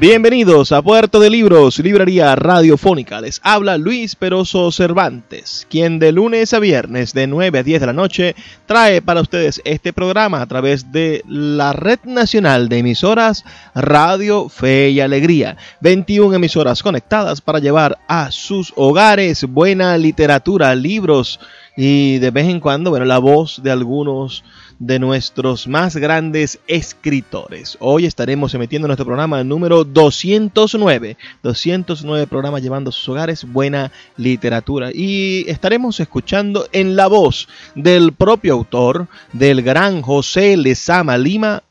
Bienvenidos a Puerto de Libros, Librería Radiofónica. Les habla Luis Peroso Cervantes, quien de lunes a viernes de 9 a 10 de la noche trae para ustedes este programa a través de la Red Nacional de Emisoras Radio Fe y Alegría. 21 emisoras conectadas para llevar a sus hogares buena literatura, libros y de vez en cuando, bueno, la voz de algunos de nuestros más grandes escritores. Hoy estaremos emitiendo nuestro programa número 209. 209 programas llevando a sus hogares buena literatura. Y estaremos escuchando en la voz del propio autor, del gran José Lezama Lima,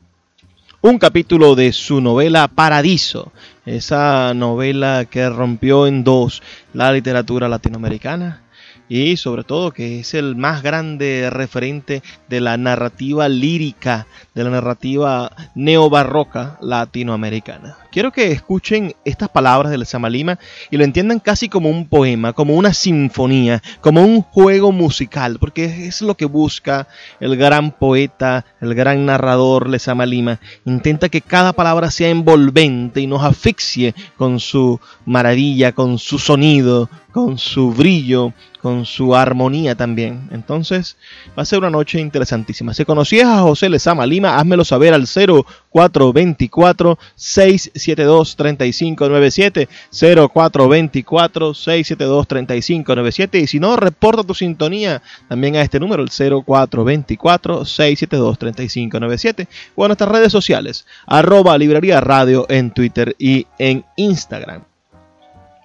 un capítulo de su novela Paradiso, esa novela que rompió en dos la literatura latinoamericana y sobre todo que es el más grande referente de la narrativa lírica, de la narrativa neobarroca latinoamericana. Quiero que escuchen estas palabras del Samalima y lo entiendan casi como un poema, como una sinfonía, como un juego musical, porque es lo que busca el gran poeta, el gran narrador Lezama Lima. Intenta que cada palabra sea envolvente y nos asfixie con su maravilla, con su sonido, con su brillo, con su armonía también. Entonces va a ser una noche interesantísima. Si conocías a José Lezama Lima, házmelo saber al 0424 672 3597 0424 672 3597 y si no, reporta tu sintonía también a este número, el 0424 672 3597 o a nuestras redes sociales, arroba librería radio en Twitter y en Instagram.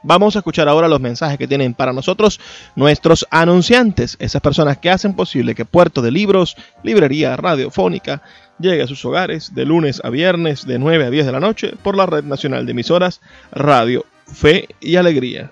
Vamos a escuchar ahora los mensajes que tienen para nosotros nuestros anunciantes, esas personas que hacen posible que Puerto de Libros, Librería Radiofónica, llegue a sus hogares de lunes a viernes de 9 a 10 de la noche por la Red Nacional de Emisoras Radio Fe y Alegría.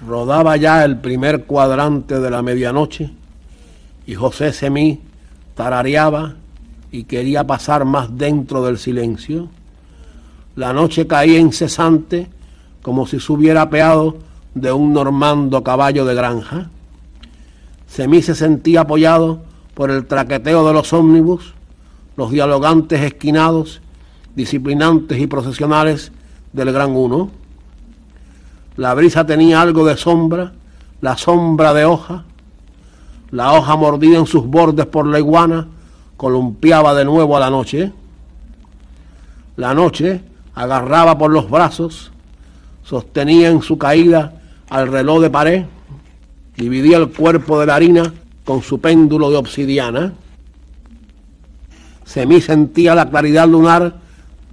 3597 0424 672 3597 Rodaba ya el primer cuadrante de la medianoche y José Semí tarareaba y quería pasar más dentro del silencio. La noche caía incesante como si se hubiera apeado de un normando caballo de granja. Semí se sentía apoyado por el traqueteo de los ómnibus, los dialogantes esquinados, disciplinantes y procesionales del Gran Uno. La brisa tenía algo de sombra, la sombra de hoja. La hoja mordida en sus bordes por la iguana columpiaba de nuevo a la noche. La noche agarraba por los brazos, sostenía en su caída al reloj de pared, dividía el cuerpo de la harina con su péndulo de obsidiana. Semí sentía la claridad lunar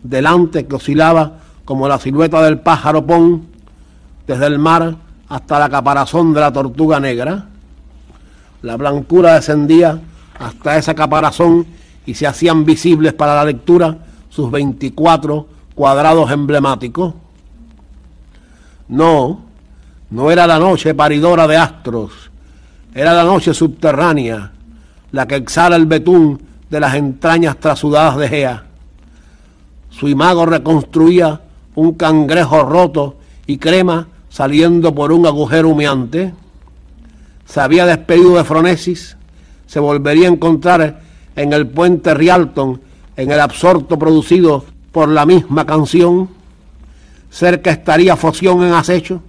delante que oscilaba como la silueta del pájaro pon desde el mar hasta la caparazón de la tortuga negra. La blancura descendía hasta esa caparazón y se hacían visibles para la lectura sus 24 cuadrados emblemáticos. No, no era la noche paridora de astros, era la noche subterránea, la que exhala el betún de las entrañas trasudadas de Gea. Su imago reconstruía un cangrejo roto y crema saliendo por un agujero humeante. Se había despedido de Fronesis, se volvería a encontrar en el puente Rialton, en el absorto producido por la misma canción. Cerca estaría Foción en acecho.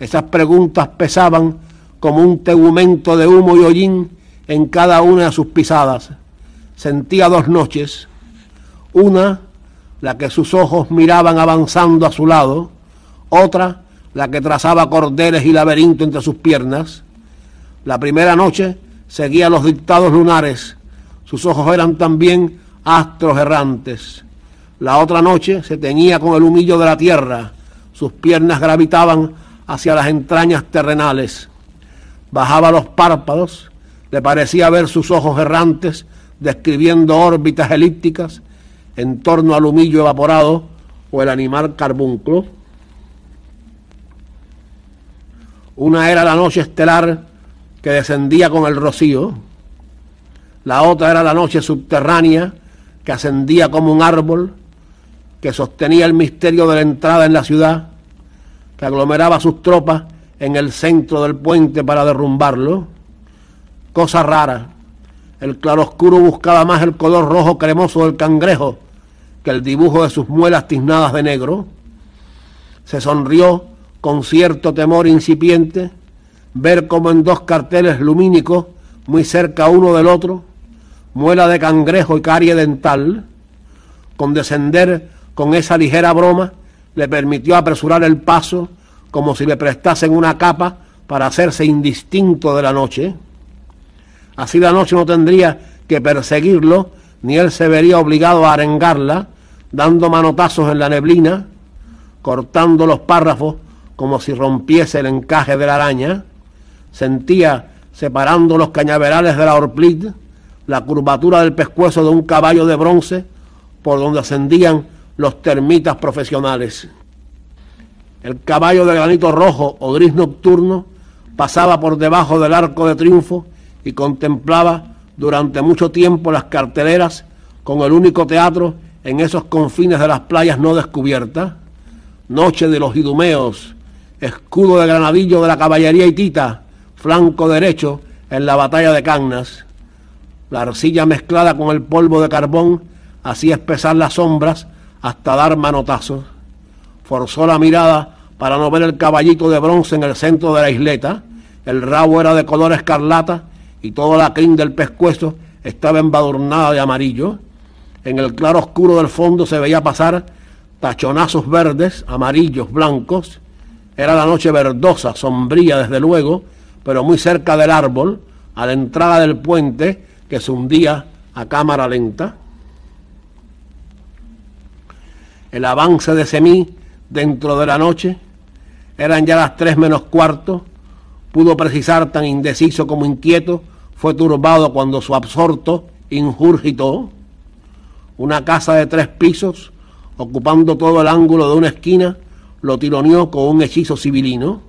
Esas preguntas pesaban como un tegumento de humo y hollín en cada una de sus pisadas. Sentía dos noches, una la que sus ojos miraban avanzando a su lado, otra la que trazaba cordeles y laberinto entre sus piernas. La primera noche seguía los dictados lunares, sus ojos eran también astros errantes. La otra noche se teñía con el humillo de la tierra, sus piernas gravitaban hacia las entrañas terrenales. Bajaba los párpados, le parecía ver sus ojos errantes describiendo órbitas elípticas en torno al humillo evaporado o el animal carbunclo. Una era la noche estelar que descendía con el rocío, la otra era la noche subterránea que ascendía como un árbol, que sostenía el misterio de la entrada en la ciudad, que aglomeraba sus tropas en el centro del puente para derrumbarlo. Cosa rara, el claroscuro buscaba más el color rojo cremoso del cangrejo que el dibujo de sus muelas tiznadas de negro. Se sonrió con cierto temor incipiente ver como en dos carteles lumínicos, muy cerca uno del otro, muela de cangrejo y carie dental, condescender con esa ligera broma, le permitió apresurar el paso como si le prestasen una capa para hacerse indistinto de la noche. Así la noche no tendría que perseguirlo, ni él se vería obligado a arengarla, dando manotazos en la neblina, cortando los párrafos como si rompiese el encaje de la araña. Sentía, separando los cañaverales de la horplit, la curvatura del pescuezo de un caballo de bronce por donde ascendían los termitas profesionales. El caballo de granito rojo o gris nocturno pasaba por debajo del arco de triunfo y contemplaba durante mucho tiempo las carteleras con el único teatro en esos confines de las playas no descubiertas. Noche de los idumeos, escudo de granadillo de la caballería hitita, flanco derecho en la batalla de Cagnas. La arcilla mezclada con el polvo de carbón hacía espesar las sombras hasta dar manotazos. Forzó la mirada para no ver el caballito de bronce en el centro de la isleta. El rabo era de color escarlata y toda la crin del pescuezo estaba embadurnada de amarillo. En el claro oscuro del fondo se veía pasar tachonazos verdes, amarillos, blancos. Era la noche verdosa, sombría desde luego, pero muy cerca del árbol, a la entrada del puente, que se hundía a cámara lenta. El avance de Semí dentro de la noche, eran ya las tres menos cuarto, pudo precisar tan indeciso como inquieto, fue turbado cuando su absorto injurgitó. Una casa de tres pisos, ocupando todo el ángulo de una esquina, lo tironeó con un hechizo civilino.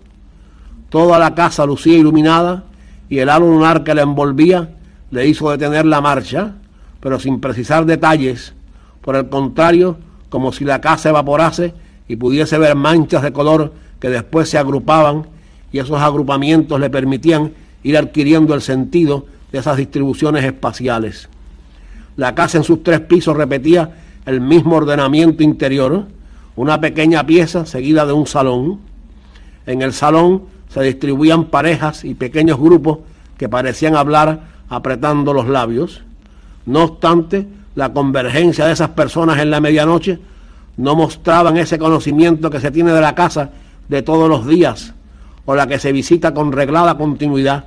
Toda la casa lucía iluminada y el halo lunar que la envolvía le hizo detener la marcha, pero sin precisar detalles. Por el contrario, como si la casa evaporase y pudiese ver manchas de color que después se agrupaban y esos agrupamientos le permitían ir adquiriendo el sentido de esas distribuciones espaciales. La casa en sus tres pisos repetía el mismo ordenamiento interior, una pequeña pieza seguida de un salón. En el salón se distribuían parejas y pequeños grupos que parecían hablar apretando los labios. No obstante, la convergencia de esas personas en la medianoche no mostraban ese conocimiento que se tiene de la casa de todos los días o la que se visita con reglada continuidad.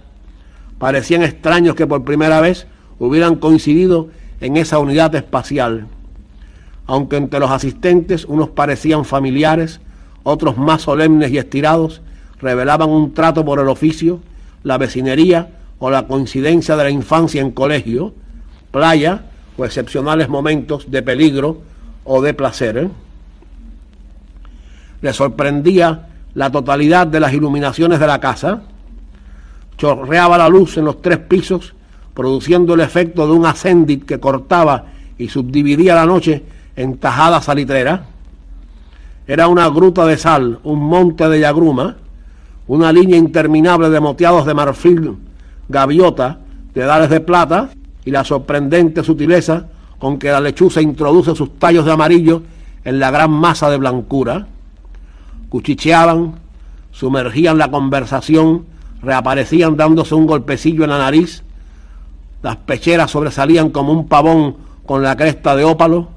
Parecían extraños que por primera vez hubieran coincidido en esa unidad espacial. Aunque entre los asistentes unos parecían familiares, otros más solemnes y estirados, revelaban un trato por el oficio, la vecinería o la coincidencia de la infancia en colegio, playa o excepcionales momentos de peligro o de placer. ¿eh? Le sorprendía la totalidad de las iluminaciones de la casa, chorreaba la luz en los tres pisos, produciendo el efecto de un ascendit que cortaba y subdividía la noche en tajadas salitreras. Era una gruta de sal, un monte de yagruma, una línea interminable de moteados de marfil, gaviota, dedales de plata y la sorprendente sutileza con que la lechuza introduce sus tallos de amarillo en la gran masa de blancura. Cuchicheaban, sumergían la conversación, reaparecían dándose un golpecillo en la nariz, las pecheras sobresalían como un pavón con la cresta de ópalo,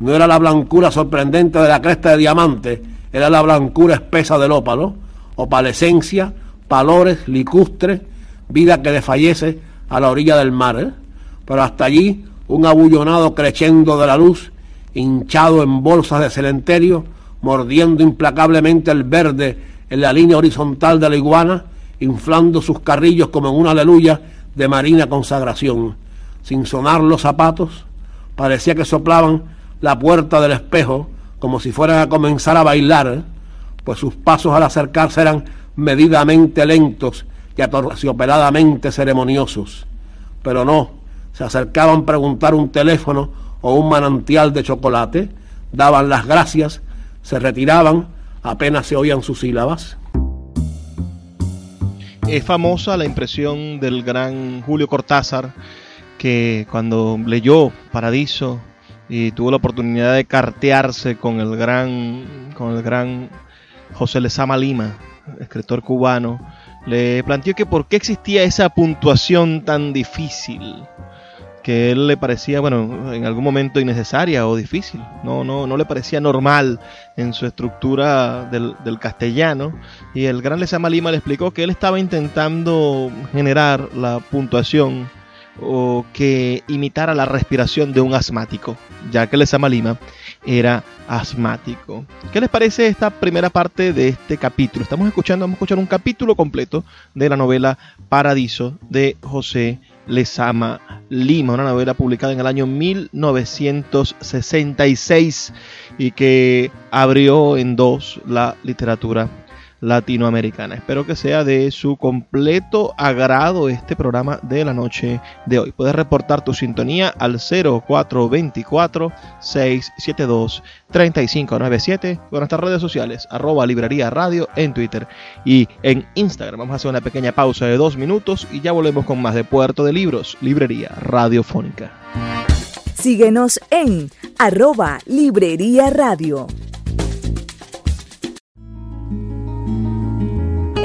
no era la blancura sorprendente de la cresta de diamante, era la blancura espesa del ópalo, opalescencia, palores, licustre, vida que desfallece a la orilla del mar. ¿eh? Pero hasta allí un abullonado creciendo de la luz, hinchado en bolsas de cementerio, mordiendo implacablemente el verde en la línea horizontal de la iguana, inflando sus carrillos como en una aleluya de marina consagración. Sin sonar los zapatos, parecía que soplaban la puerta del espejo como si fueran a comenzar a bailar, pues sus pasos al acercarse eran medidamente lentos y atorciopeladamente ceremoniosos. Pero no, se acercaban a preguntar un teléfono o un manantial de chocolate, daban las gracias, se retiraban, apenas se oían sus sílabas. Es famosa la impresión del gran Julio Cortázar, que cuando leyó Paradiso y tuvo la oportunidad de cartearse con el gran, con el gran José Lezama Lima, escritor cubano, le planteó que por qué existía esa puntuación tan difícil que él le parecía, bueno, en algún momento innecesaria o difícil. No, no, no le parecía normal en su estructura del, castellano. Y el gran Lezama Lima le explicó que él estaba intentando generar la puntuación o que imitara la respiración de un asmático, ya que Lezama Lima era asmático. ¿Qué les parece esta primera parte de este capítulo? Estamos escuchando, vamos a escuchar un capítulo completo de la novela Paradiso de José Lezama Lima, una novela publicada en el año 1966 y que abrió en dos la literatura latinoamericana. Espero que sea de su completo agrado este programa de la noche de hoy. Puedes reportar tu sintonía al 0424-672-3597 con nuestras redes sociales, arroba librería radio en Twitter y en Instagram. Vamos a hacer una pequeña pausa de dos minutos y ya volvemos con más de Puerto de Libros, librería radiofónica. Síguenos en arroba librería radio.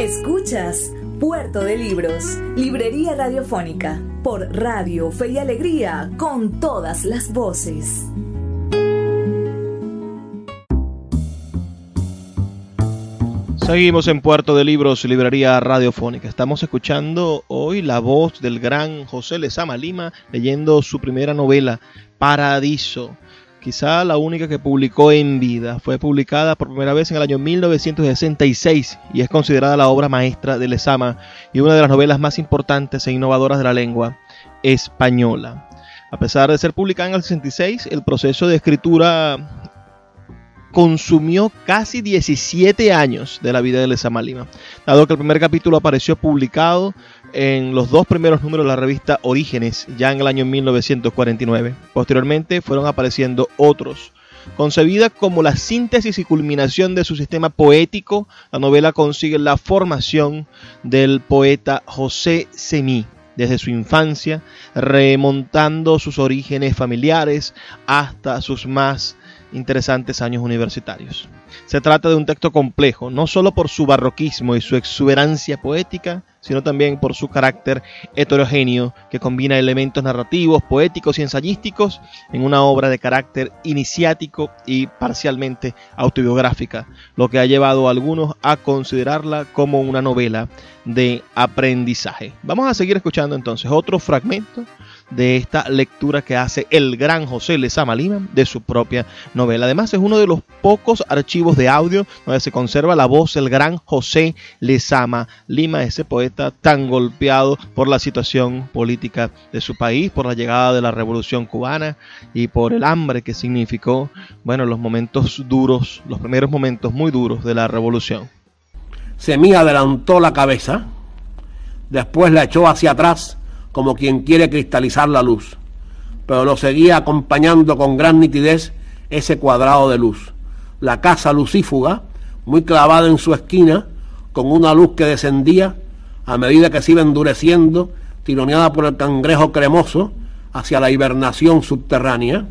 Escuchas Puerto de Libros, Librería Radiofónica, por Radio Fe y Alegría, con todas las voces. Seguimos en Puerto de Libros, Librería Radiofónica. Estamos escuchando hoy la voz del gran José Lezama Lima leyendo su primera novela, Paradiso quizá la única que publicó en vida. Fue publicada por primera vez en el año 1966 y es considerada la obra maestra de Lezama y una de las novelas más importantes e innovadoras de la lengua española. A pesar de ser publicada en el 66, el proceso de escritura consumió casi 17 años de la vida de Lezama Lima, dado que el primer capítulo apareció publicado en los dos primeros números de la revista Orígenes, ya en el año 1949. Posteriormente fueron apareciendo otros. Concebida como la síntesis y culminación de su sistema poético, la novela consigue la formación del poeta José Semí desde su infancia, remontando sus orígenes familiares hasta sus más interesantes años universitarios. Se trata de un texto complejo, no solo por su barroquismo y su exuberancia poética, sino también por su carácter heterogéneo que combina elementos narrativos, poéticos y ensayísticos en una obra de carácter iniciático y parcialmente autobiográfica, lo que ha llevado a algunos a considerarla como una novela de aprendizaje. Vamos a seguir escuchando entonces otro fragmento de esta lectura que hace el gran José Lezama Lima de su propia novela. Además es uno de los pocos archivos de audio donde se conserva la voz del gran José Lezama Lima, ese poeta tan golpeado por la situación política de su país, por la llegada de la revolución cubana y por el hambre que significó, bueno, los momentos duros, los primeros momentos muy duros de la revolución. Semí adelantó la cabeza, después la echó hacia atrás como quien quiere cristalizar la luz, pero lo seguía acompañando con gran nitidez ese cuadrado de luz. La casa lucífuga, muy clavada en su esquina, con una luz que descendía a medida que se iba endureciendo, tironeada por el cangrejo cremoso hacia la hibernación subterránea,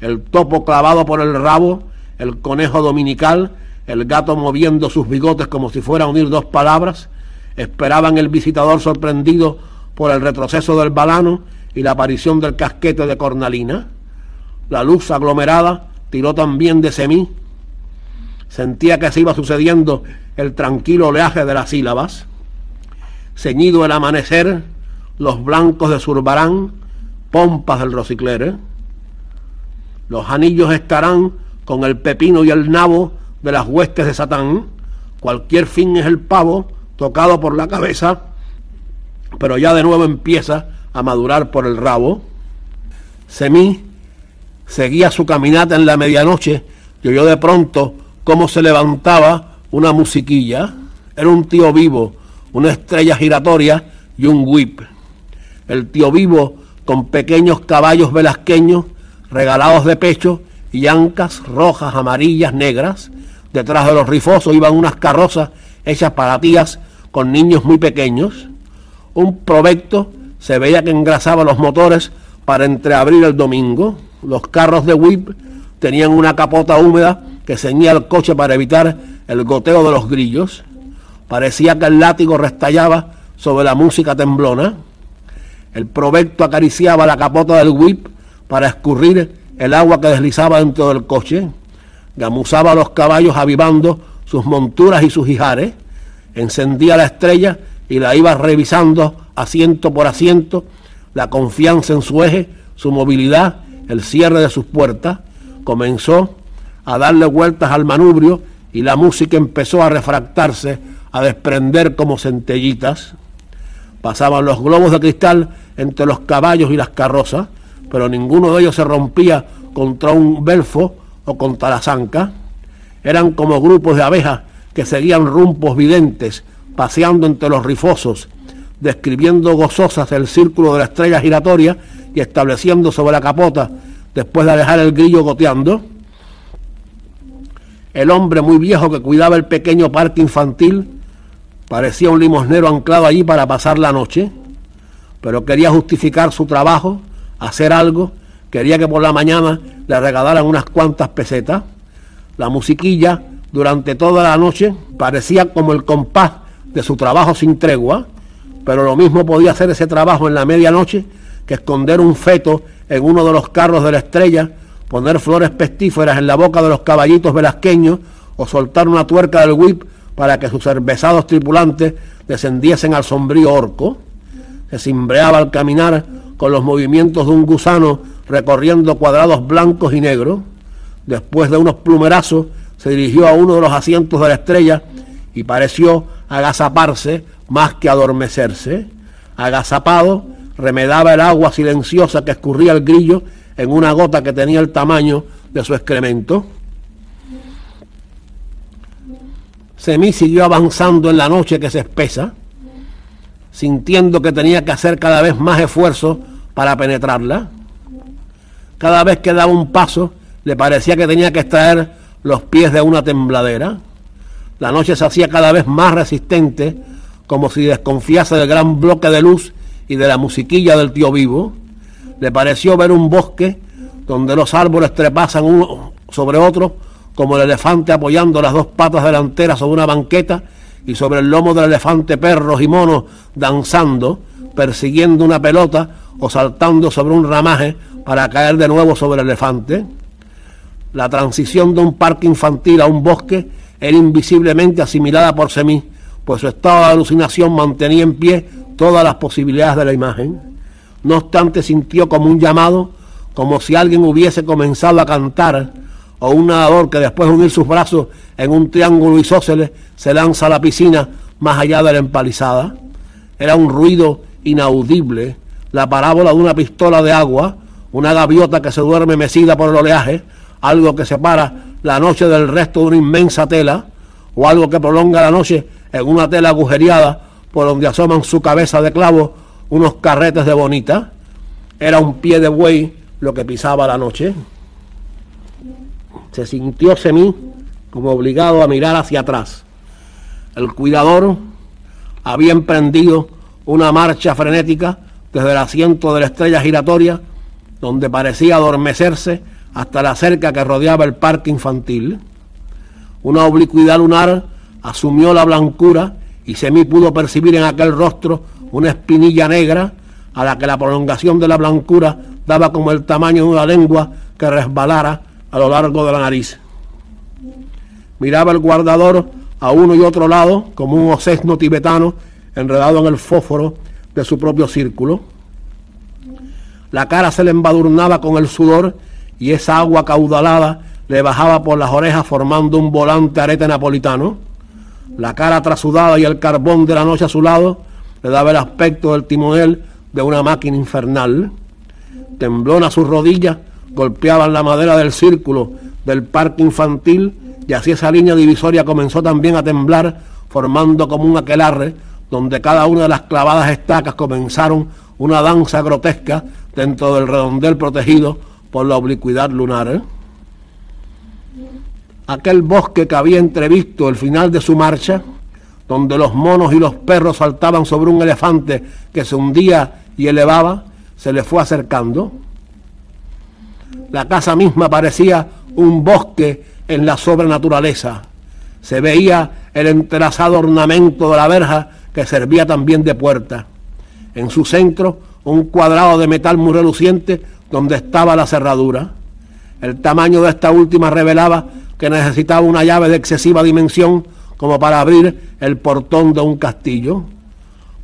el topo clavado por el rabo, el conejo dominical, el gato moviendo sus bigotes como si fuera a unir dos palabras, esperaban el visitador sorprendido por el retroceso del balano y la aparición del casquete de cornalina. La luz aglomerada tiró también de semí. Sentía que se iba sucediendo el tranquilo oleaje de las sílabas. Ceñido el amanecer, los blancos de Surbarán, pompas del Rosiclere. Los anillos estarán con el pepino y el nabo de las huestes de Satán. Cualquier fin es el pavo tocado por la cabeza pero ya de nuevo empieza a madurar por el rabo. Semí seguía su caminata en la medianoche y oyó de pronto cómo se levantaba una musiquilla. Era un tío vivo, una estrella giratoria y un whip. El tío vivo con pequeños caballos velasqueños regalados de pecho y ancas rojas, amarillas, negras. Detrás de los rifosos iban unas carrozas hechas para tías con niños muy pequeños un provecto se veía que engrasaba los motores para entreabrir el domingo. Los carros de whip tenían una capota húmeda que ceñía el coche para evitar el goteo de los grillos. Parecía que el látigo restallaba sobre la música temblona. El provecto acariciaba la capota del whip para escurrir el agua que deslizaba dentro del coche. Gamuzaba a los caballos avivando sus monturas y sus hijares. Encendía la estrella y la iba revisando asiento por asiento, la confianza en su eje, su movilidad, el cierre de sus puertas, comenzó a darle vueltas al manubrio y la música empezó a refractarse, a desprender como centellitas. Pasaban los globos de cristal entre los caballos y las carrozas, pero ninguno de ellos se rompía contra un belfo o contra la zanca. Eran como grupos de abejas que seguían rumpos videntes paseando entre los rifosos, describiendo gozosas el círculo de la estrella giratoria y estableciendo sobre la capota, después de dejar el grillo goteando. El hombre muy viejo que cuidaba el pequeño parque infantil parecía un limosnero anclado allí para pasar la noche, pero quería justificar su trabajo, hacer algo, quería que por la mañana le regalaran unas cuantas pesetas. La musiquilla durante toda la noche parecía como el compás de su trabajo sin tregua, pero lo mismo podía hacer ese trabajo en la medianoche que esconder un feto en uno de los carros de la estrella, poner flores pestíferas en la boca de los caballitos velasqueños o soltar una tuerca del whip para que sus cervezados tripulantes descendiesen al sombrío orco. Se cimbreaba al caminar con los movimientos de un gusano recorriendo cuadrados blancos y negros. Después de unos plumerazos, se dirigió a uno de los asientos de la estrella y pareció agazaparse más que adormecerse. Agazapado, remedaba el agua silenciosa que escurría el grillo en una gota que tenía el tamaño de su excremento. Semí siguió avanzando en la noche que se espesa, sintiendo que tenía que hacer cada vez más esfuerzo para penetrarla. Cada vez que daba un paso, le parecía que tenía que extraer los pies de una tembladera. La noche se hacía cada vez más resistente, como si desconfiase del gran bloque de luz y de la musiquilla del tío vivo. Le pareció ver un bosque donde los árboles trepasan uno sobre otro, como el elefante apoyando las dos patas delanteras sobre una banqueta y sobre el lomo del elefante perros y monos danzando, persiguiendo una pelota o saltando sobre un ramaje para caer de nuevo sobre el elefante. La transición de un parque infantil a un bosque era invisiblemente asimilada por Semí, pues su estado de alucinación mantenía en pie todas las posibilidades de la imagen. No obstante, sintió como un llamado, como si alguien hubiese comenzado a cantar, o un nadador que después de unir sus brazos en un triángulo isósceles se lanza a la piscina más allá de la empalizada. Era un ruido inaudible, la parábola de una pistola de agua, una gaviota que se duerme mecida por el oleaje, algo que separa la noche del resto de una inmensa tela, o algo que prolonga la noche en una tela agujereada por donde asoman su cabeza de clavo unos carretes de bonita. Era un pie de buey lo que pisaba la noche se sintió Semí como obligado a mirar hacia atrás. El cuidador había emprendido una marcha frenética desde el asiento de la estrella giratoria, donde parecía adormecerse hasta la cerca que rodeaba el parque infantil. Una oblicuidad lunar asumió la blancura y Semí pudo percibir en aquel rostro una espinilla negra a la que la prolongación de la blancura daba como el tamaño de una lengua que resbalara a lo largo de la nariz. Miraba el guardador a uno y otro lado como un osesno tibetano enredado en el fósforo de su propio círculo. La cara se le embadurnaba con el sudor y esa agua caudalada le bajaba por las orejas formando un volante arete napolitano. La cara trasudada y el carbón de la noche a su lado le daba el aspecto del timonel de una máquina infernal. Temblona sus rodillas golpeaban la madera del círculo del parque infantil y así esa línea divisoria comenzó también a temblar, formando como un aquelarre, donde cada una de las clavadas estacas comenzaron una danza grotesca dentro del redondel protegido por la oblicuidad lunar. Aquel bosque que había entrevisto el final de su marcha, donde los monos y los perros saltaban sobre un elefante que se hundía y elevaba, se le fue acercando. La casa misma parecía un bosque en la sobrenaturaleza. Se veía el entrelazado ornamento de la verja que servía también de puerta. En su centro, un cuadrado de metal muy reluciente donde estaba la cerradura. El tamaño de esta última revelaba que necesitaba una llave de excesiva dimensión como para abrir el portón de un castillo.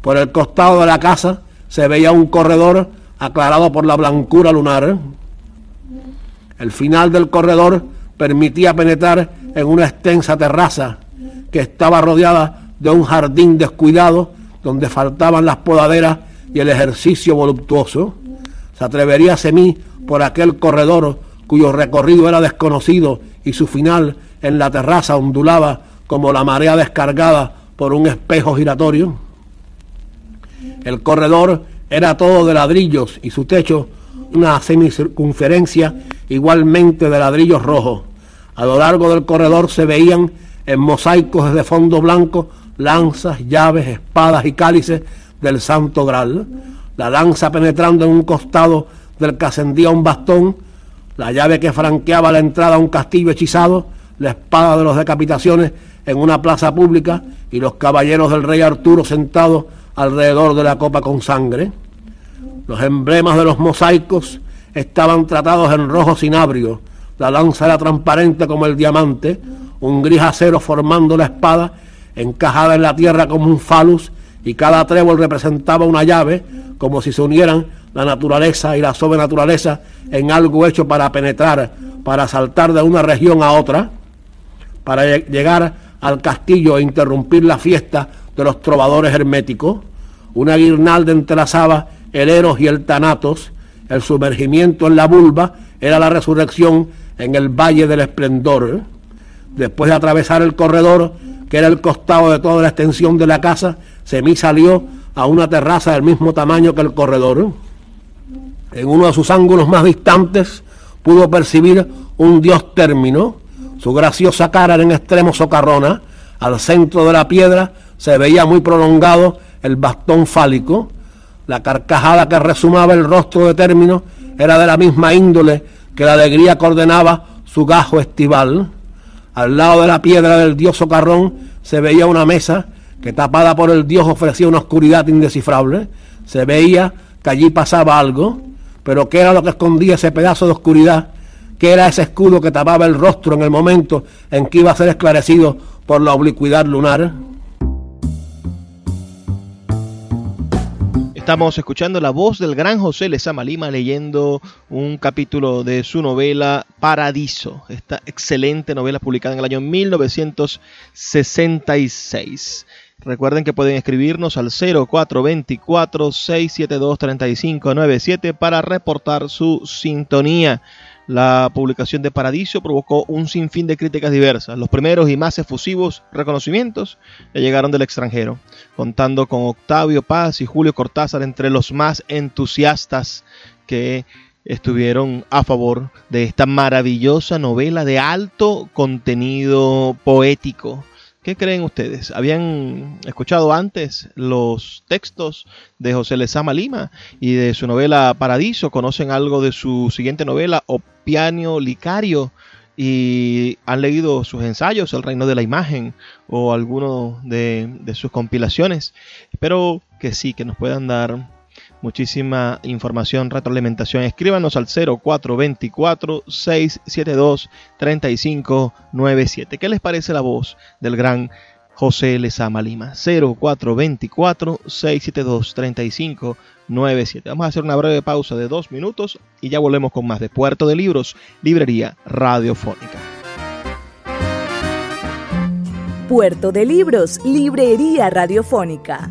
Por el costado de la casa se veía un corredor aclarado por la blancura lunar. El final del corredor permitía penetrar en una extensa terraza que estaba rodeada de un jardín descuidado donde faltaban las podaderas y el ejercicio voluptuoso. Se atrevería semí por aquel corredor cuyo recorrido era desconocido y su final en la terraza ondulaba como la marea descargada por un espejo giratorio. El corredor era todo de ladrillos y su techo una semicircunferencia igualmente de ladrillos rojos. A lo largo del corredor se veían en mosaicos de fondo blanco lanzas, llaves, espadas y cálices del Santo Graal. La lanza penetrando en un costado del que ascendía un bastón, la llave que franqueaba la entrada a un castillo hechizado, la espada de las decapitaciones en una plaza pública y los caballeros del rey Arturo sentados alrededor de la copa con sangre. Los emblemas de los mosaicos estaban tratados en rojo cinabrio. La lanza era transparente como el diamante, un gris acero formando la espada, encajada en la tierra como un falus, y cada trébol representaba una llave, como si se unieran la naturaleza y la sobrenaturaleza en algo hecho para penetrar, para saltar de una región a otra, para llegar al castillo e interrumpir la fiesta de los trovadores herméticos. Una guirnalda entrelazaba el Eros y el Tanatos, el sumergimiento en la vulva era la resurrección en el valle del esplendor. Después de atravesar el corredor, que era el costado de toda la extensión de la casa, Semí salió a una terraza del mismo tamaño que el corredor. En uno de sus ángulos más distantes pudo percibir un dios término. Su graciosa cara era en extremo socarrona. Al centro de la piedra se veía muy prolongado el bastón fálico. La carcajada que resumaba el rostro de término era de la misma índole que la alegría que ordenaba su gajo estival. Al lado de la piedra del dios socarrón se veía una mesa que tapada por el dios ofrecía una oscuridad indescifrable. Se veía que allí pasaba algo, pero ¿qué era lo que escondía ese pedazo de oscuridad? ¿Qué era ese escudo que tapaba el rostro en el momento en que iba a ser esclarecido por la oblicuidad lunar? Estamos escuchando la voz del gran José Lezama Lima leyendo un capítulo de su novela Paradiso, esta excelente novela publicada en el año 1966. Recuerden que pueden escribirnos al 0424-672-3597 para reportar su sintonía. La publicación de Paradiso provocó un sinfín de críticas diversas. Los primeros y más efusivos reconocimientos le llegaron del extranjero, contando con Octavio Paz y Julio Cortázar entre los más entusiastas que estuvieron a favor de esta maravillosa novela de alto contenido poético ¿Qué creen ustedes? ¿Habían escuchado antes los textos de José Lezama Lima y de su novela Paradiso? ¿Conocen algo de su siguiente novela, Opianio Licario? ¿Y han leído sus ensayos, El Reino de la Imagen o alguno de, de sus compilaciones? Espero que sí, que nos puedan dar muchísima información, retroalimentación. Escríbanos al 0424-672-3597. ¿Qué les parece la voz del gran José Lezama Lima? 0424-672-3597. Vamos a hacer una breve pausa de dos minutos y ya volvemos con más de Puerto de Libros, Librería Radiofónica. Puerto de Libros, Librería Radiofónica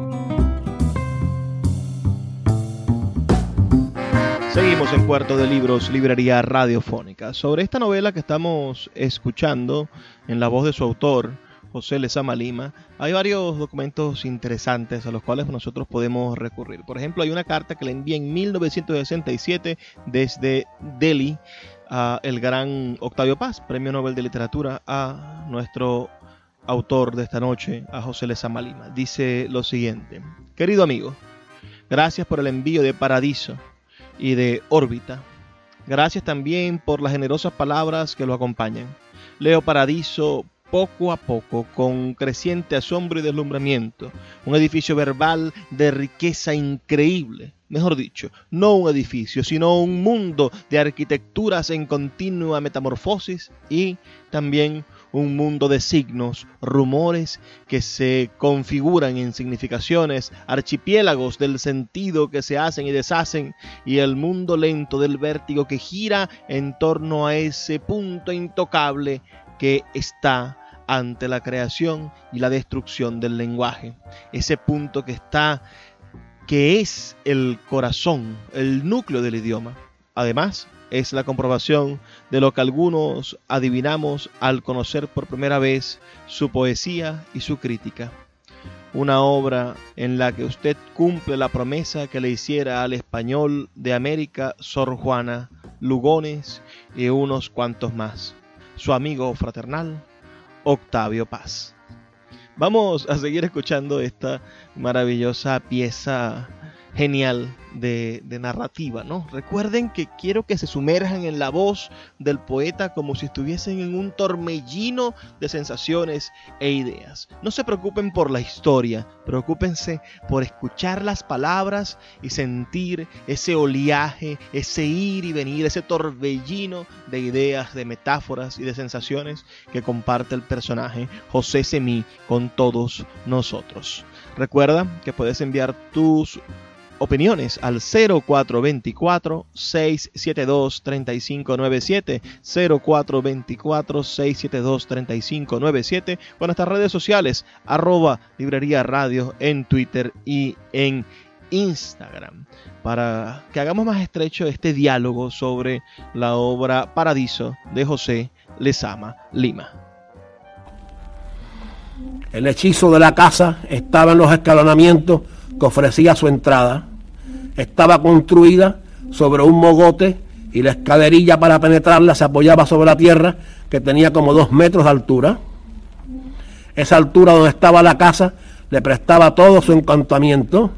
Seguimos en Puerto de Libros, Librería Radiofónica. Sobre esta novela que estamos escuchando en la voz de su autor, José Lezama Lima, hay varios documentos interesantes a los cuales nosotros podemos recurrir. Por ejemplo, hay una carta que le envía en 1967 desde Delhi a el gran Octavio Paz, Premio Nobel de Literatura, a nuestro autor de esta noche, a José Lezama Lima. Dice lo siguiente, querido amigo, gracias por el envío de Paradiso y de órbita. Gracias también por las generosas palabras que lo acompañan. Leo Paradiso poco a poco, con creciente asombro y deslumbramiento, un edificio verbal de riqueza increíble. Mejor dicho, no un edificio, sino un mundo de arquitecturas en continua metamorfosis y también un mundo de signos, rumores que se configuran en significaciones, archipiélagos del sentido que se hacen y deshacen, y el mundo lento del vértigo que gira en torno a ese punto intocable que está ante la creación y la destrucción del lenguaje. Ese punto que está, que es el corazón, el núcleo del idioma. Además, es la comprobación de lo que algunos adivinamos al conocer por primera vez su poesía y su crítica. Una obra en la que usted cumple la promesa que le hiciera al español de América Sor Juana, Lugones y unos cuantos más. Su amigo fraternal, Octavio Paz. Vamos a seguir escuchando esta maravillosa pieza genial de, narrativa, ¿no? Recuerden que quiero que se sumerjan en la voz del poeta como si estuviesen en un torbellino de sensaciones e ideas. No se preocupen por la historia, preocúpense por escuchar las palabras y sentir ese oleaje, ese ir y venir, ese torbellino de ideas, de metáforas y de sensaciones que comparte el personaje José Semí con todos nosotros. Recuerda que puedes enviar tus opiniones al 0424-672-3597, 0424-672-3597 o en nuestras redes sociales, arroba librería radio en Twitter y en Instagram, para que hagamos más estrecho este diálogo sobre la obra Paradiso de José Lezama Lima. El hechizo de la casa estaba en los escalonamientos que ofrecía su entrada. Estaba construida sobre un mogote y la escalerilla para penetrarla se apoyaba sobre la tierra que tenía como dos metros de altura. Esa altura donde estaba la casa le prestaba todo su encantamiento.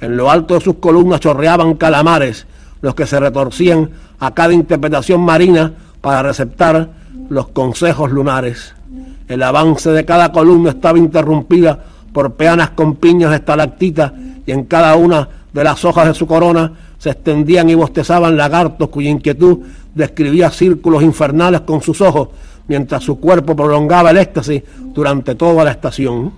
En lo alto de sus columnas chorreaban calamares, los que se retorcían a cada interpretación marina para receptar los consejos lunares. El avance de cada columna estaba interrumpida por peanas con piños de estalactitas y en cada una de las hojas de su corona se extendían y bostezaban lagartos cuya inquietud describía círculos infernales con sus ojos, mientras su cuerpo prolongaba el éxtasis durante toda la estación.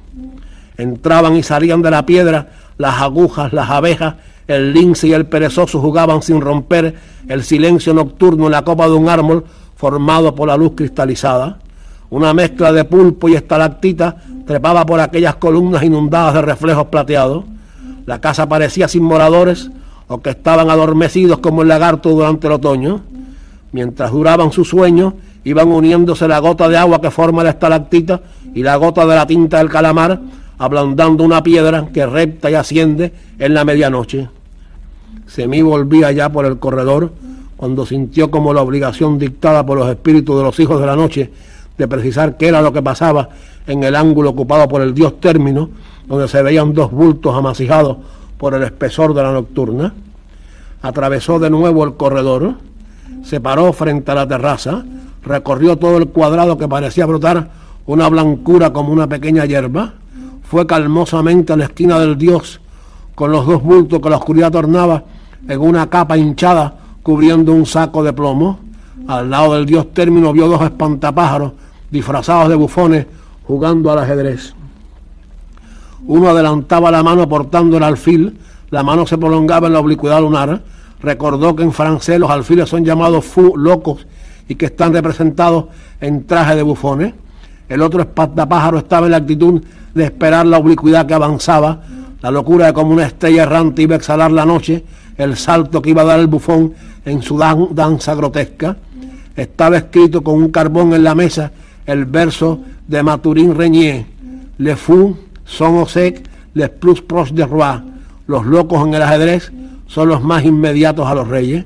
Entraban y salían de la piedra las agujas, las abejas, el lince y el perezoso jugaban sin romper el silencio nocturno en la copa de un árbol formado por la luz cristalizada. Una mezcla de pulpo y estalactita trepaba por aquellas columnas inundadas de reflejos plateados. La casa parecía sin moradores o que estaban adormecidos como el lagarto durante el otoño. Mientras duraban sus sueños, iban uniéndose la gota de agua que forma la estalactita y la gota de la tinta del calamar, ablandando una piedra que repta y asciende en la medianoche. Semí volvía ya por el corredor cuando sintió como la obligación dictada por los espíritus de los hijos de la noche de precisar qué era lo que pasaba en el ángulo ocupado por el dios término, donde se veían dos bultos amasijados por el espesor de la nocturna. Atravesó de nuevo el corredor, se paró frente a la terraza, recorrió todo el cuadrado que parecía brotar una blancura como una pequeña hierba, fue calmosamente a la esquina del dios con los dos bultos que la oscuridad tornaba en una capa hinchada cubriendo un saco de plomo. Al lado del dios término vio dos espantapájaros disfrazados de bufones jugando al ajedrez. Uno adelantaba la mano portando el alfil, la mano se prolongaba en la oblicuidad lunar. Recordó que en francés los alfiles son llamados fou, locos, y que están representados en traje de bufones. El otro espantapájaro estaba en la actitud de esperar la oblicuidad que avanzaba, la locura de como una estrella errante iba a exhalar la noche, el salto que iba a dar el bufón en su danza grotesca. Estaba escrito con un carbón en la mesa el verso de Maturín Reñé, Le Fou son sec les plus proches de roi. Los locos en el ajedrez son los más inmediatos a los reyes.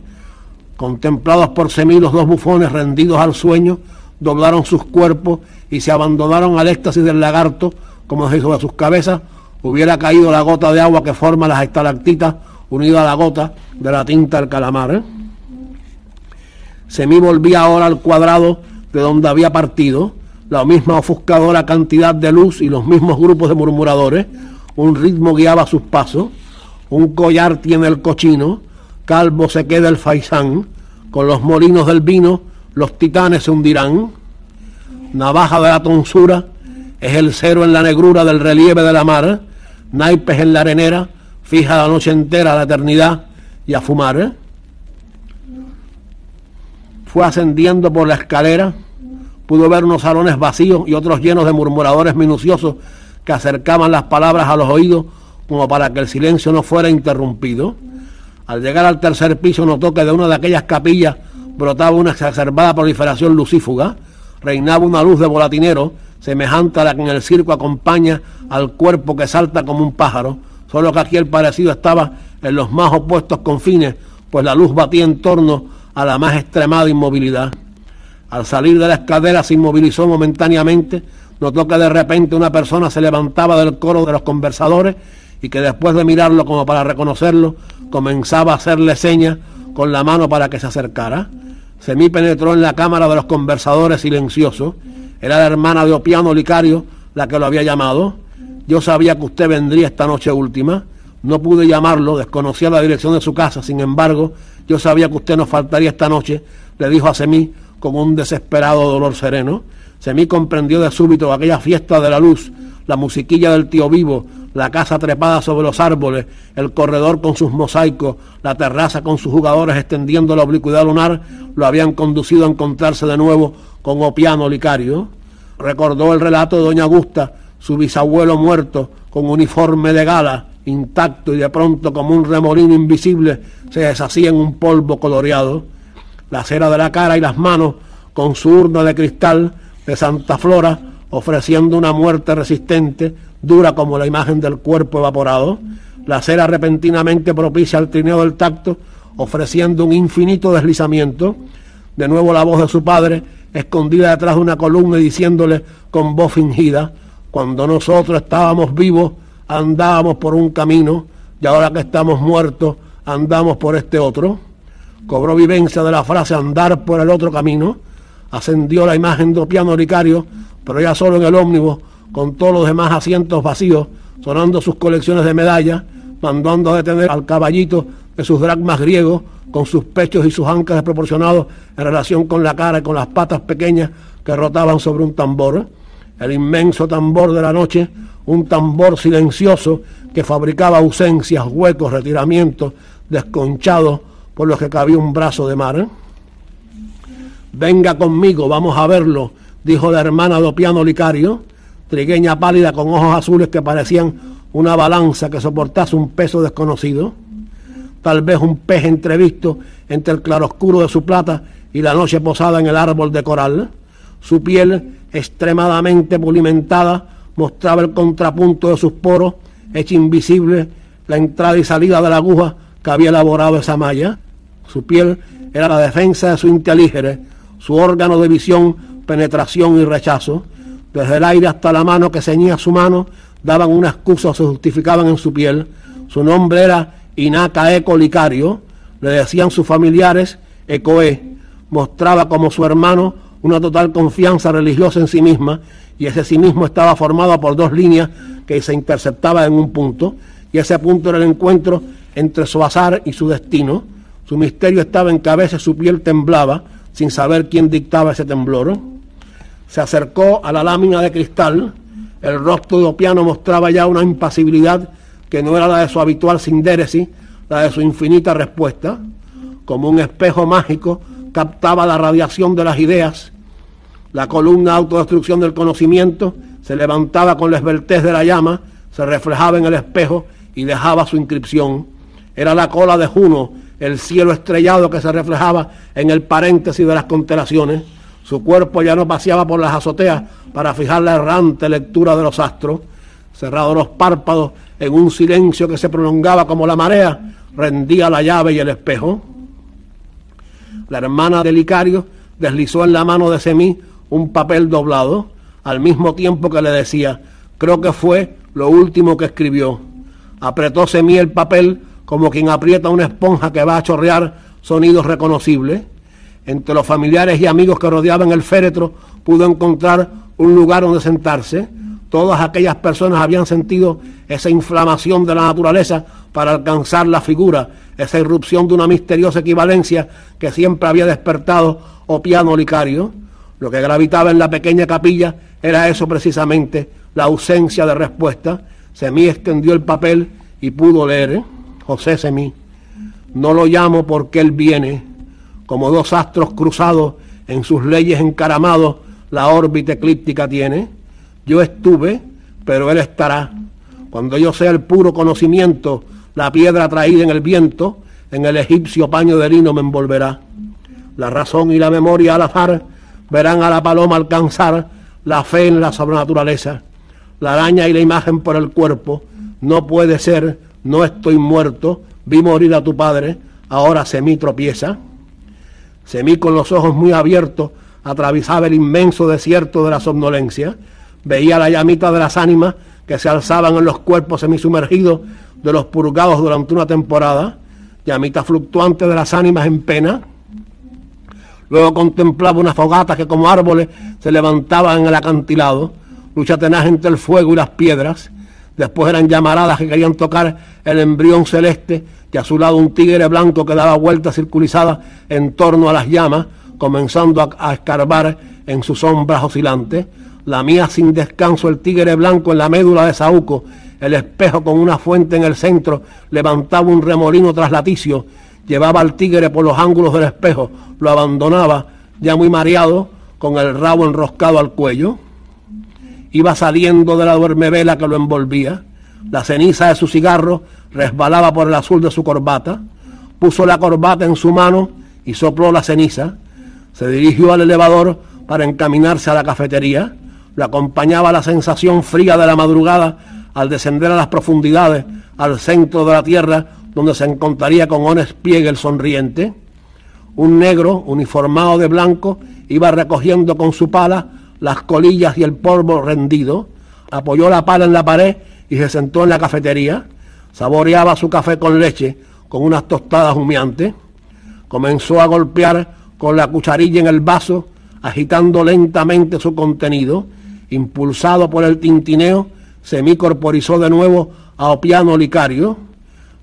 Contemplados por Semí, los dos bufones rendidos al sueño, doblaron sus cuerpos y se abandonaron al éxtasis del lagarto, como si sobre sus cabezas hubiera caído la gota de agua que forma las estalactitas unida a la gota de la tinta del calamar. ¿eh? Semí volvía ahora al cuadrado de donde había partido, la misma ofuscadora cantidad de luz y los mismos grupos de murmuradores, un ritmo guiaba sus pasos, un collar tiene el cochino, calvo se queda el faisán, con los molinos del vino los titanes se hundirán, navaja de la tonsura es el cero en la negrura del relieve de la mar, naipes en la arenera, fija la noche entera la eternidad y a fumar. Fue ascendiendo por la escalera, pudo ver unos salones vacíos y otros llenos de murmuradores minuciosos que acercaban las palabras a los oídos como para que el silencio no fuera interrumpido. Al llegar al tercer piso notó que de una de aquellas capillas brotaba una exacerbada proliferación lucífuga, reinaba una luz de volatinero semejante a la que en el circo acompaña al cuerpo que salta como un pájaro, solo que aquí el parecido estaba en los más opuestos confines, pues la luz batía en torno a la más extremada inmovilidad. Al salir de la escalera se inmovilizó momentáneamente, notó que de repente una persona se levantaba del coro de los conversadores y que después de mirarlo como para reconocerlo, comenzaba a hacerle señas con la mano para que se acercara. Semí penetró en la cámara de los conversadores silenciosos. Era la hermana de Opiano Licario la que lo había llamado. Yo sabía que usted vendría esta noche última. No pude llamarlo, desconocía la dirección de su casa. Sin embargo, yo sabía que usted nos faltaría esta noche, le dijo a Semí con un desesperado dolor sereno. Semí comprendió de súbito aquella fiesta de la luz, la musiquilla del tío vivo, la casa trepada sobre los árboles, el corredor con sus mosaicos, la terraza con sus jugadores extendiendo la oblicuidad lunar, lo habían conducido a encontrarse de nuevo con Opiano Licario. Recordó el relato de Doña Augusta, su bisabuelo muerto, con uniforme de gala, intacto y de pronto como un remolino invisible se deshacía en un polvo coloreado. La cera de la cara y las manos, con su urna de cristal de Santa Flora, ofreciendo una muerte resistente, dura como la imagen del cuerpo evaporado. la cera repentinamente propicia al trineo del tacto, ofreciendo un infinito deslizamiento. De nuevo la voz de su padre, escondida detrás de una columna y diciéndole con voz fingida, cuando nosotros estábamos vivos, andábamos por un camino, y ahora que estamos muertos, andamos por este otro. Cobró vivencia de la frase andar por el otro camino, ascendió la imagen de piano Ricario, pero ya solo en el ómnibus, con todos los demás asientos vacíos, sonando sus colecciones de medallas, mandando a detener al caballito de sus dragmas griegos, con sus pechos y sus ancas desproporcionados en relación con la cara y con las patas pequeñas que rotaban sobre un tambor. El inmenso tambor de la noche, un tambor silencioso que fabricaba ausencias, huecos, retiramientos, desconchados por los que cabía un brazo de mar. Venga conmigo, vamos a verlo, dijo la hermana de Opiano Licario, trigueña pálida con ojos azules que parecían una balanza que soportase un peso desconocido, tal vez un pez entrevisto entre el claroscuro de su plata y la noche posada en el árbol de coral. Su piel, extremadamente pulimentada, mostraba el contrapunto de sus poros, hecha invisible la entrada y salida de la aguja que había elaborado esa malla. Su piel era la defensa de su inteligere, su órgano de visión, penetración y rechazo. Desde el aire hasta la mano que ceñía su mano, daban una excusa o se justificaban en su piel. Su nombre era Inaka Eco Licario, le decían sus familiares Ecoe. Mostraba como su hermano una total confianza religiosa en sí misma y ese sí mismo estaba formado por dos líneas que se interceptaban en un punto y ese punto era el encuentro entre su azar y su destino. Su misterio estaba en cabeza, su piel temblaba, sin saber quién dictaba ese temblor. Se acercó a la lámina de cristal, el rostro de Opiano mostraba ya una impasibilidad que no era la de su habitual sindéresis, la de su infinita respuesta. Como un espejo mágico captaba la radiación de las ideas. La columna de autodestrucción del conocimiento se levantaba con la esbeltez de la llama, se reflejaba en el espejo y dejaba su inscripción. Era la cola de Juno el cielo estrellado que se reflejaba en el paréntesis de las constelaciones. Su cuerpo ya no paseaba por las azoteas para fijar la errante lectura de los astros. Cerrados los párpados en un silencio que se prolongaba como la marea, rendía la llave y el espejo. La hermana del Icario deslizó en la mano de Semí un papel doblado, al mismo tiempo que le decía, creo que fue lo último que escribió. Apretó Semí el papel como quien aprieta una esponja que va a chorrear sonidos reconocibles. Entre los familiares y amigos que rodeaban el féretro pudo encontrar un lugar donde sentarse. Todas aquellas personas habían sentido esa inflamación de la naturaleza para alcanzar la figura, esa irrupción de una misteriosa equivalencia que siempre había despertado Opiano Licario. Lo que gravitaba en la pequeña capilla era eso precisamente, la ausencia de respuesta. Semí extendió el papel y pudo leer. José Semí. No lo llamo porque él viene, como dos astros cruzados en sus leyes encaramados, la órbita eclíptica tiene. Yo estuve, pero él estará. Cuando yo sea el puro conocimiento, la piedra traída en el viento, en el egipcio paño de lino me envolverá. La razón y la memoria al azar verán a la paloma alcanzar la fe en la sobrenaturaleza. La araña y la imagen por el cuerpo no puede ser no estoy muerto, vi morir a tu padre, ahora Semí tropieza. Semí con los ojos muy abiertos atravesaba el inmenso desierto de la somnolencia, veía la llamita de las ánimas que se alzaban en los cuerpos semisumergidos de los purgados durante una temporada, llamita fluctuante de las ánimas en pena. Luego contemplaba una fogata que como árboles se levantaban en el acantilado, lucha tenaz entre el fuego y las piedras, Después eran llamaradas que querían tocar el embrión celeste y a su lado un tigre blanco que daba vueltas circulizadas en torno a las llamas, comenzando a, escarbar en sus sombras oscilantes. La mía sin descanso el tigre blanco en la médula de Saúco, el espejo con una fuente en el centro, levantaba un remolino traslaticio, llevaba al tigre por los ángulos del espejo, lo abandonaba, ya muy mareado, con el rabo enroscado al cuello iba saliendo de la duermevela que lo envolvía. La ceniza de su cigarro resbalaba por el azul de su corbata. Puso la corbata en su mano y sopló la ceniza. Se dirigió al elevador para encaminarse a la cafetería. Lo acompañaba la sensación fría de la madrugada al descender a las profundidades, al centro de la tierra, donde se encontraría con Ones Pliegue el sonriente. Un negro, uniformado de blanco, iba recogiendo con su pala las colillas y el polvo rendido, apoyó la pala en la pared y se sentó en la cafetería, saboreaba su café con leche, con unas tostadas humeantes, comenzó a golpear con la cucharilla en el vaso, agitando lentamente su contenido, impulsado por el tintineo, semicorporizó de nuevo a Opiano Licario.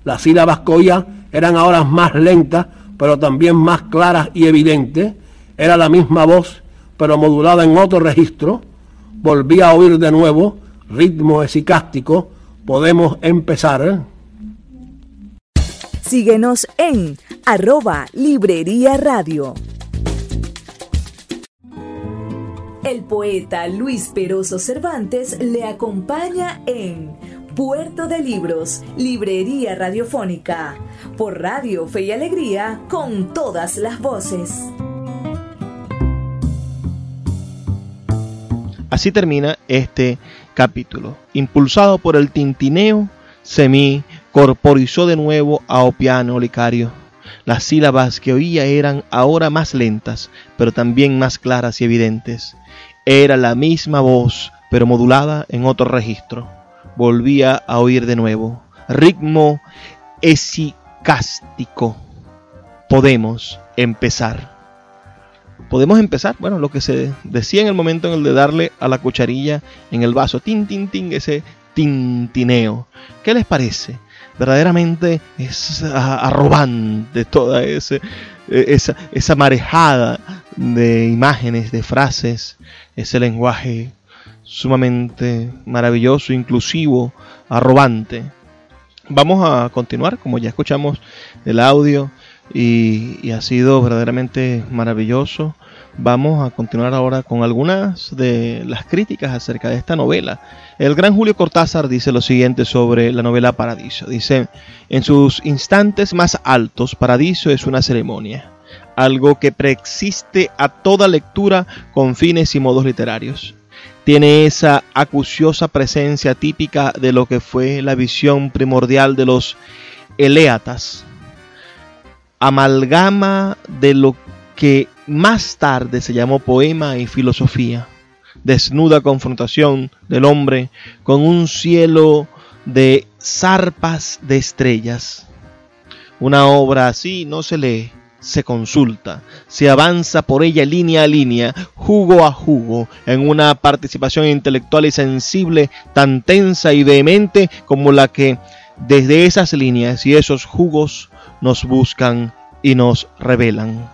Las sílabas coía eran ahora más lentas, pero también más claras y evidentes. Era la misma voz, pero modulada en otro registro. Volvía a oír de nuevo, ritmo esicástico. Podemos empezar. Síguenos en arroba Librería Radio. El poeta Luis Peroso Cervantes le acompaña en Puerto de Libros, Librería Radiofónica, por Radio Fe y Alegría, con todas las voces. Así termina este capítulo. Impulsado por el tintineo, Semí corporizó de nuevo a Opiano Licario. Las sílabas que oía eran ahora más lentas, pero también más claras y evidentes. Era la misma voz, pero modulada en otro registro. Volvía a oír de nuevo. Ritmo esicástico. Podemos empezar. Podemos empezar, bueno, lo que se decía en el momento en el de darle a la cucharilla en el vaso, tin, tin, tin, ese tintineo. ¿Qué les parece? Verdaderamente es arrobante toda ese, e, esa, esa marejada de imágenes, de frases, ese lenguaje sumamente maravilloso, inclusivo, arrobante. Vamos a continuar, como ya escuchamos el audio y, ha sido verdaderamente maravilloso. Vamos a continuar ahora con algunas de las críticas acerca de esta novela. El gran Julio Cortázar dice lo siguiente sobre la novela Paradiso. Dice, en sus instantes más altos, Paradiso es una ceremonia algo que preexiste a toda lectura con fines y modos literarios. Tiene esa acuciosa presencia típica de lo que fue la visión primordial de los Eleatas, amalgama de lo que más tarde se llamó poema y filosofía, desnuda confrontación del hombre con un cielo de zarpas de estrellas. Una obra así no se lee, se consulta, se avanza por ella línea a línea, jugo a jugo, en una participación intelectual y sensible tan tensa y vehemente como la que desde esas líneas y esos jugos nos buscan y nos revelan.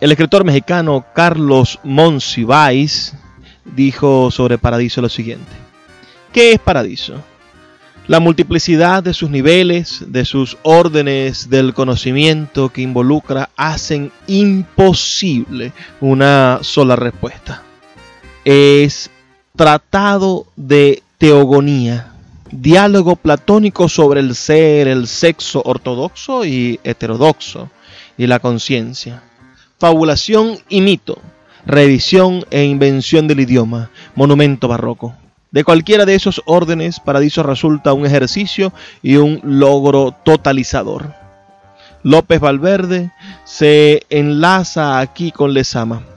El escritor mexicano Carlos Monsiváis dijo sobre Paradiso lo siguiente. ¿Qué es Paradiso? la multiplicidad de sus niveles, de sus órdenes del conocimiento que involucra, hacen imposible una sola respuesta. Es tratado de teogonía, diálogo platónico sobre el ser, el sexo ortodoxo y heterodoxo, y la conciencia. Fabulación y mito, reedición e invención del idioma, monumento barroco. De cualquiera de esos órdenes, Paradiso resulta un ejercicio y un logro totalizador. López Valverde se enlaza aquí con Lezama.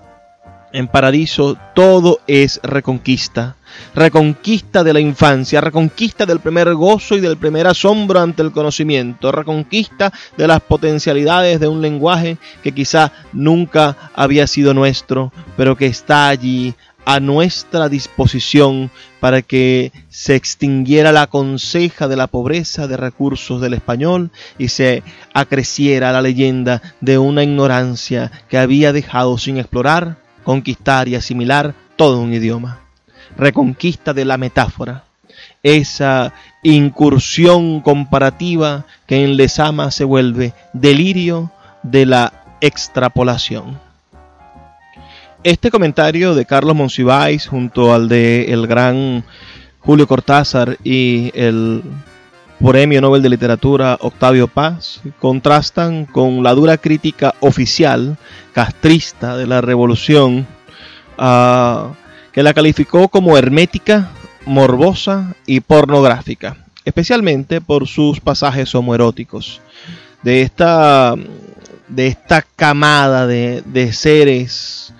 En Paradiso todo es reconquista, reconquista de la infancia, reconquista del primer gozo y del primer asombro ante el conocimiento, reconquista de las potencialidades de un lenguaje que quizá nunca había sido nuestro, pero que está allí a nuestra disposición para que se extinguiera la conseja de la pobreza de recursos del español y se acreciera la leyenda de una ignorancia que había dejado sin explorar, conquistar y asimilar todo un idioma. Reconquista de la metáfora, esa incursión comparativa que en Lesama se vuelve delirio de la extrapolación. Este comentario de Carlos Monsiváis junto al de el gran Julio Cortázar y el Premio Nobel de Literatura Octavio Paz contrastan con la dura crítica oficial castrista de la revolución ah, que la calificó como hermética, morbosa y pornográfica, especialmente por sus pasajes homoeróticos. De esta, de esta camada de, de seres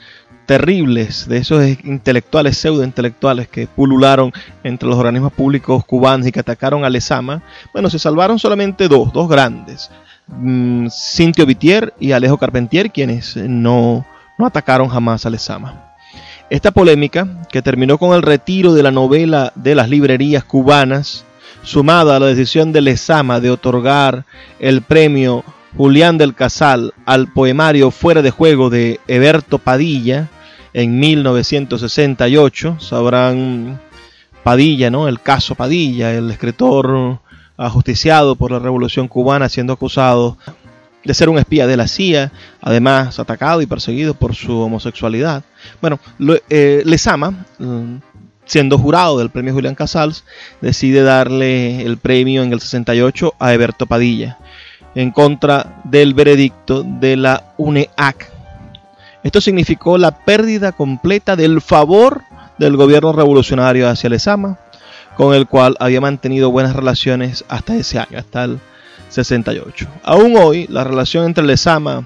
terribles, de esos intelectuales, pseudointelectuales que pulularon entre los organismos públicos cubanos y que atacaron a Lezama, bueno, se salvaron solamente dos, dos grandes, mm, Cintio Vitier y Alejo Carpentier, quienes no, no atacaron jamás a Lezama. Esta polémica, que terminó con el retiro de la novela de las librerías cubanas, sumada a la decisión de Lezama de otorgar el premio Julián del Casal al poemario Fuera de Juego de Eberto Padilla, en 1968. Sabrán Padilla, ¿no? El caso Padilla, el escritor ajusticiado por la Revolución Cubana, siendo acusado de ser un espía de la CIA, además atacado y perseguido por su homosexualidad. Bueno, eh, Lezama, mm, siendo jurado del premio Julián Casals, decide darle el premio en el 68 a Eberto Padilla, en contra del veredicto de la UNEAC, esto significó la pérdida completa del favor del gobierno revolucionario hacia Lezama, con el cual había mantenido buenas relaciones hasta ese año, hasta el 68. Aún hoy, la relación entre Lezama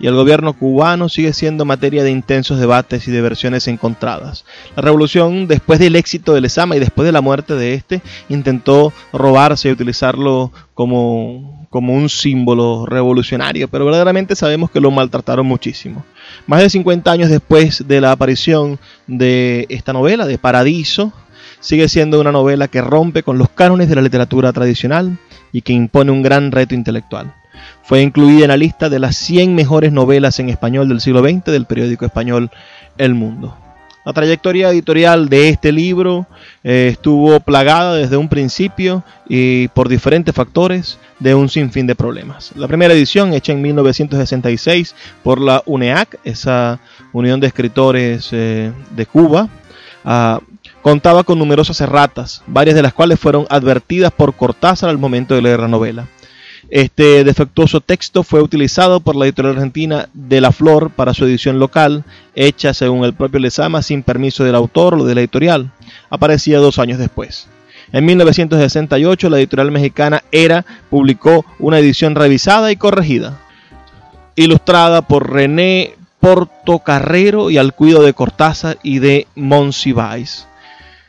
y el gobierno cubano sigue siendo materia de intensos debates y de versiones encontradas. La revolución, después del éxito de Lezama y después de la muerte de este, intentó robarse y utilizarlo como, como un símbolo revolucionario, pero verdaderamente sabemos que lo maltrataron muchísimo. Más de 50 años después de la aparición de esta novela, de Paradiso, sigue siendo una novela que rompe con los cánones de la literatura tradicional y que impone un gran reto intelectual. Fue incluida en la lista de las 100 mejores novelas en español del siglo XX del periódico español El Mundo. La trayectoria editorial de este libro eh, estuvo plagada desde un principio y por diferentes factores de un sinfín de problemas. La primera edición, hecha en 1966 por la UNEAC, esa Unión de Escritores eh, de Cuba, ah, contaba con numerosas erratas, varias de las cuales fueron advertidas por Cortázar al momento de leer la novela. Este defectuoso texto fue utilizado por la editorial argentina De la Flor para su edición local, hecha según el propio Lezama sin permiso del autor o de la editorial. Aparecía dos años después. En 1968 la editorial mexicana Era publicó una edición revisada y corregida, ilustrada por René Portocarrero y al cuidado de Cortázar y de Monsiváis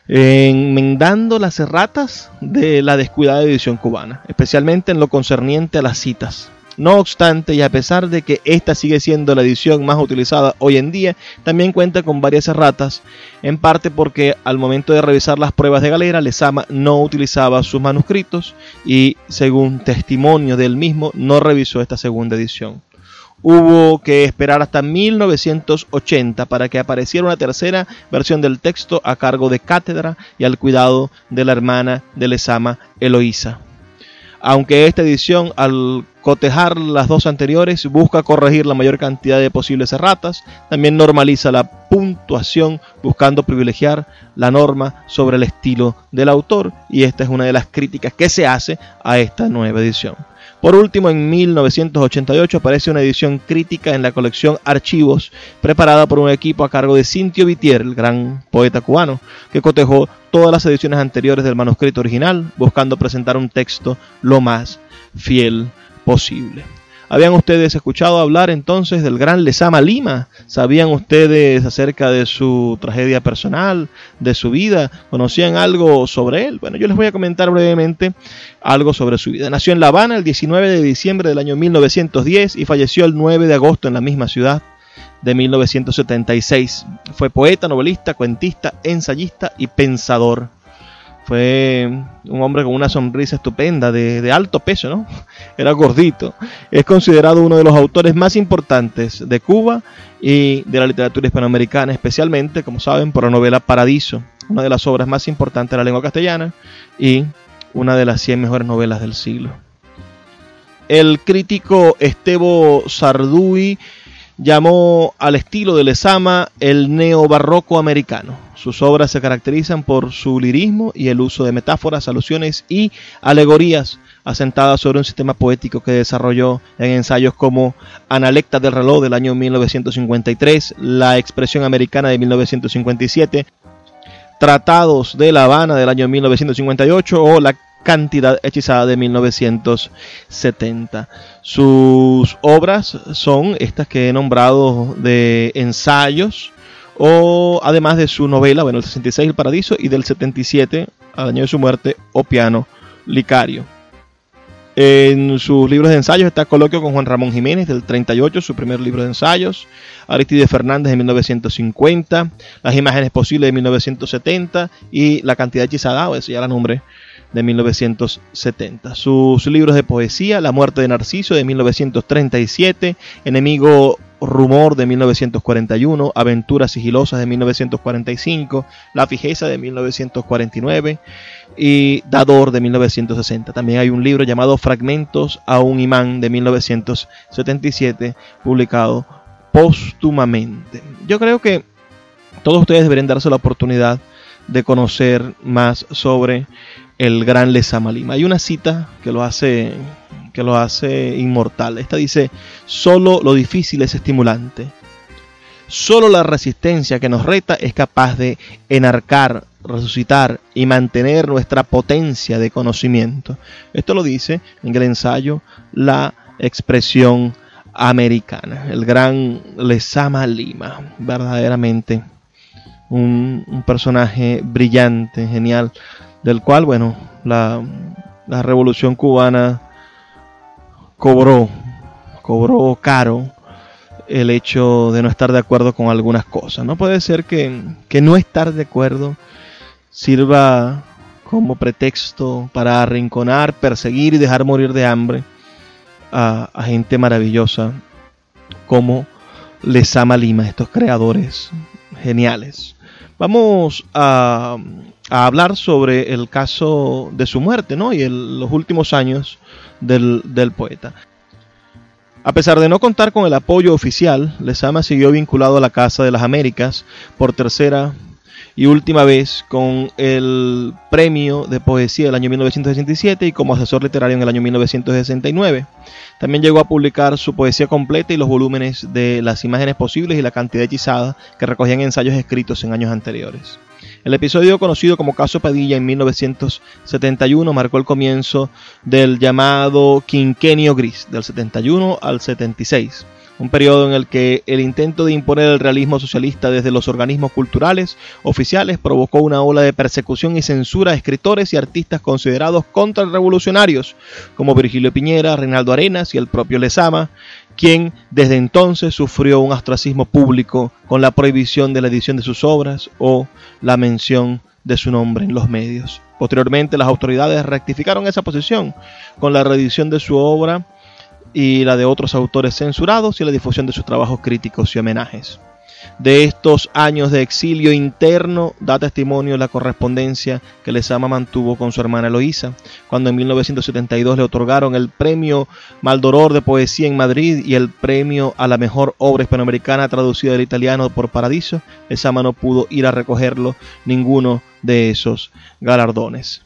enmendando las erratas de la descuidada edición cubana, especialmente en lo concerniente a las citas. No obstante, y a pesar de que esta sigue siendo la edición más utilizada hoy en día, también cuenta con varias erratas, en parte porque al momento de revisar las pruebas de galera, Lezama no utilizaba sus manuscritos y, según testimonio del mismo, no revisó esta segunda edición hubo que esperar hasta 1980 para que apareciera una tercera versión del texto a cargo de Cátedra y al cuidado de la hermana de Lezama, Eloísa. Aunque esta edición, al cotejar las dos anteriores, busca corregir la mayor cantidad de posibles erratas, también normaliza la puntuación buscando privilegiar la norma sobre el estilo del autor y esta es una de las críticas que se hace a esta nueva edición. Por último, en 1988 aparece una edición crítica en la colección Archivos, preparada por un equipo a cargo de Cintio Vitier, el gran poeta cubano, que cotejó todas las ediciones anteriores del manuscrito original, buscando presentar un texto lo más fiel posible. ¿Habían ustedes escuchado hablar entonces del gran Lezama Lima? ¿Sabían ustedes acerca de su tragedia personal, de su vida? ¿Conocían algo sobre él? Bueno, yo les voy a comentar brevemente algo sobre su vida. Nació en La Habana el 19 de diciembre del año 1910 y falleció el 9 de agosto en la misma ciudad de 1976. Fue poeta, novelista, cuentista, ensayista y pensador. Fue un hombre con una sonrisa estupenda, de, alto peso, ¿no? Era gordito. Es considerado uno de los autores más importantes de Cuba y de la literatura hispanoamericana, especialmente, como saben, por la novela Paradiso, una de las obras más importantes de la lengua castellana y una de las 100 mejores novelas del siglo. El crítico Estebo Sarduy llamó al estilo de Lezama el neobarroco americano. Sus obras se caracterizan por su lirismo y el uso de metáforas, alusiones y alegorías asentadas sobre un sistema poético que desarrolló en ensayos como Analecta del reloj del año 1953, La expresión americana de 1957, Tratados de La Habana del año 1958 o La cantidad hechizada de 1970. Sus obras son estas que he nombrado de ensayos o además de su novela, bueno, el 66 El Paradiso y del 77 al año de su muerte O Piano Licario. En sus libros de ensayos está Coloquio con Juan Ramón Jiménez del 38, su primer libro de ensayos. Aristide Fernández de 1950. Las imágenes posibles de 1970. Y La cantidad hechizada, o ese ya la nombre, de 1970. Sus libros de poesía, La muerte de Narciso de 1937, Enemigo Rumor de 1941, Aventuras sigilosas de 1945, La fijeza de 1949 y Dador de 1960. También hay un libro llamado Fragmentos a un imán de 1977, publicado póstumamente. Yo creo que todos ustedes deberían darse la oportunidad de conocer más sobre el gran Lezama Lima. Hay una cita que lo hace que lo hace inmortal. Esta dice, solo lo difícil es estimulante. Solo la resistencia que nos reta es capaz de enarcar, resucitar y mantener nuestra potencia de conocimiento. Esto lo dice en el ensayo la expresión americana, el gran Lezama Lima, verdaderamente un, un personaje brillante, genial del cual, bueno, la, revolución cubana cobró, cobró caro el hecho de no estar de acuerdo con algunas cosas. No puede ser que, no estar de acuerdo sirva como pretexto para arrinconar, perseguir y dejar morir de hambre a, a gente maravillosa como Lesama Lima, estos creadores geniales. Vamos a, hablar sobre el caso de su muerte ¿no? y los últimos años del, del, poeta. A pesar de no contar con el apoyo oficial, Lezama siguió vinculado a la Casa de las Américas por tercera y última vez con el premio de poesía del año 1967 y como asesor literario en el año 1969. También llegó a publicar su poesía completa y los volúmenes de Las imágenes posibles y La cantidad hechizada que recogían ensayos escritos en años anteriores. El episodio conocido como Caso Padilla en 1971 marcó el comienzo del llamado Quinquenio Gris, del 71 al 76 un periodo en el que el intento de imponer el realismo socialista desde los organismos culturales oficiales provocó una ola de persecución y censura a escritores y artistas considerados contrarrevolucionarios, como Virgilio Piñera, Reinaldo Arenas y el propio Lezama, quien desde entonces sufrió un ostracismo público con la prohibición de la edición de sus obras o la mención de su nombre en los medios. Posteriormente, las autoridades rectificaron esa posición con la reedición de su obra y la de otros autores censurados y la difusión de sus trabajos críticos y homenajes. De estos años de exilio interno da testimonio la correspondencia que Lezama mantuvo con su hermana Eloísa, cuando en 1972 le otorgaron el premio Maldoror de Poesía en Madrid y el premio a la mejor obra hispanoamericana traducida del italiano por Paradiso, Lezama no pudo ir a recogerlo ninguno de esos galardones.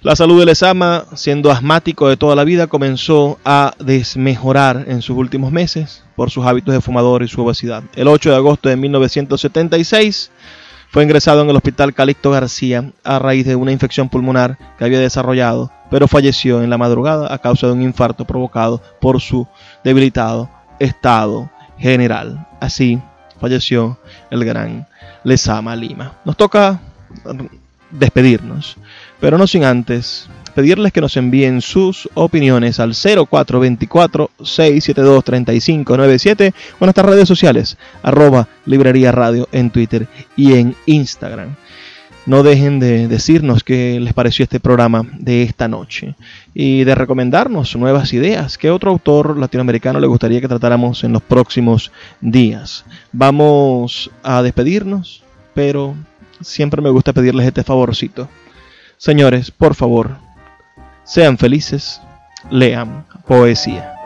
La salud de Lezama, siendo asmático de toda la vida, comenzó a desmejorar en sus últimos meses por sus hábitos de fumador y su obesidad. El 8 de agosto de 1976 fue ingresado en el hospital Calixto García a raíz de una infección pulmonar que había desarrollado, pero falleció en la madrugada a causa de un infarto provocado por su debilitado estado general. Así falleció el gran Lezama Lima. Nos toca despedirnos. Pero no sin antes pedirles que nos envíen sus opiniones al 0424-672-3597 o en nuestras redes sociales, arroba librería radio en Twitter y en Instagram. No dejen de decirnos qué les pareció este programa de esta noche y de recomendarnos nuevas ideas. ¿Qué otro autor latinoamericano le gustaría que tratáramos en los próximos días? Vamos a despedirnos, pero siempre me gusta pedirles este favorcito. Señores, por favor, sean felices, lean poesía.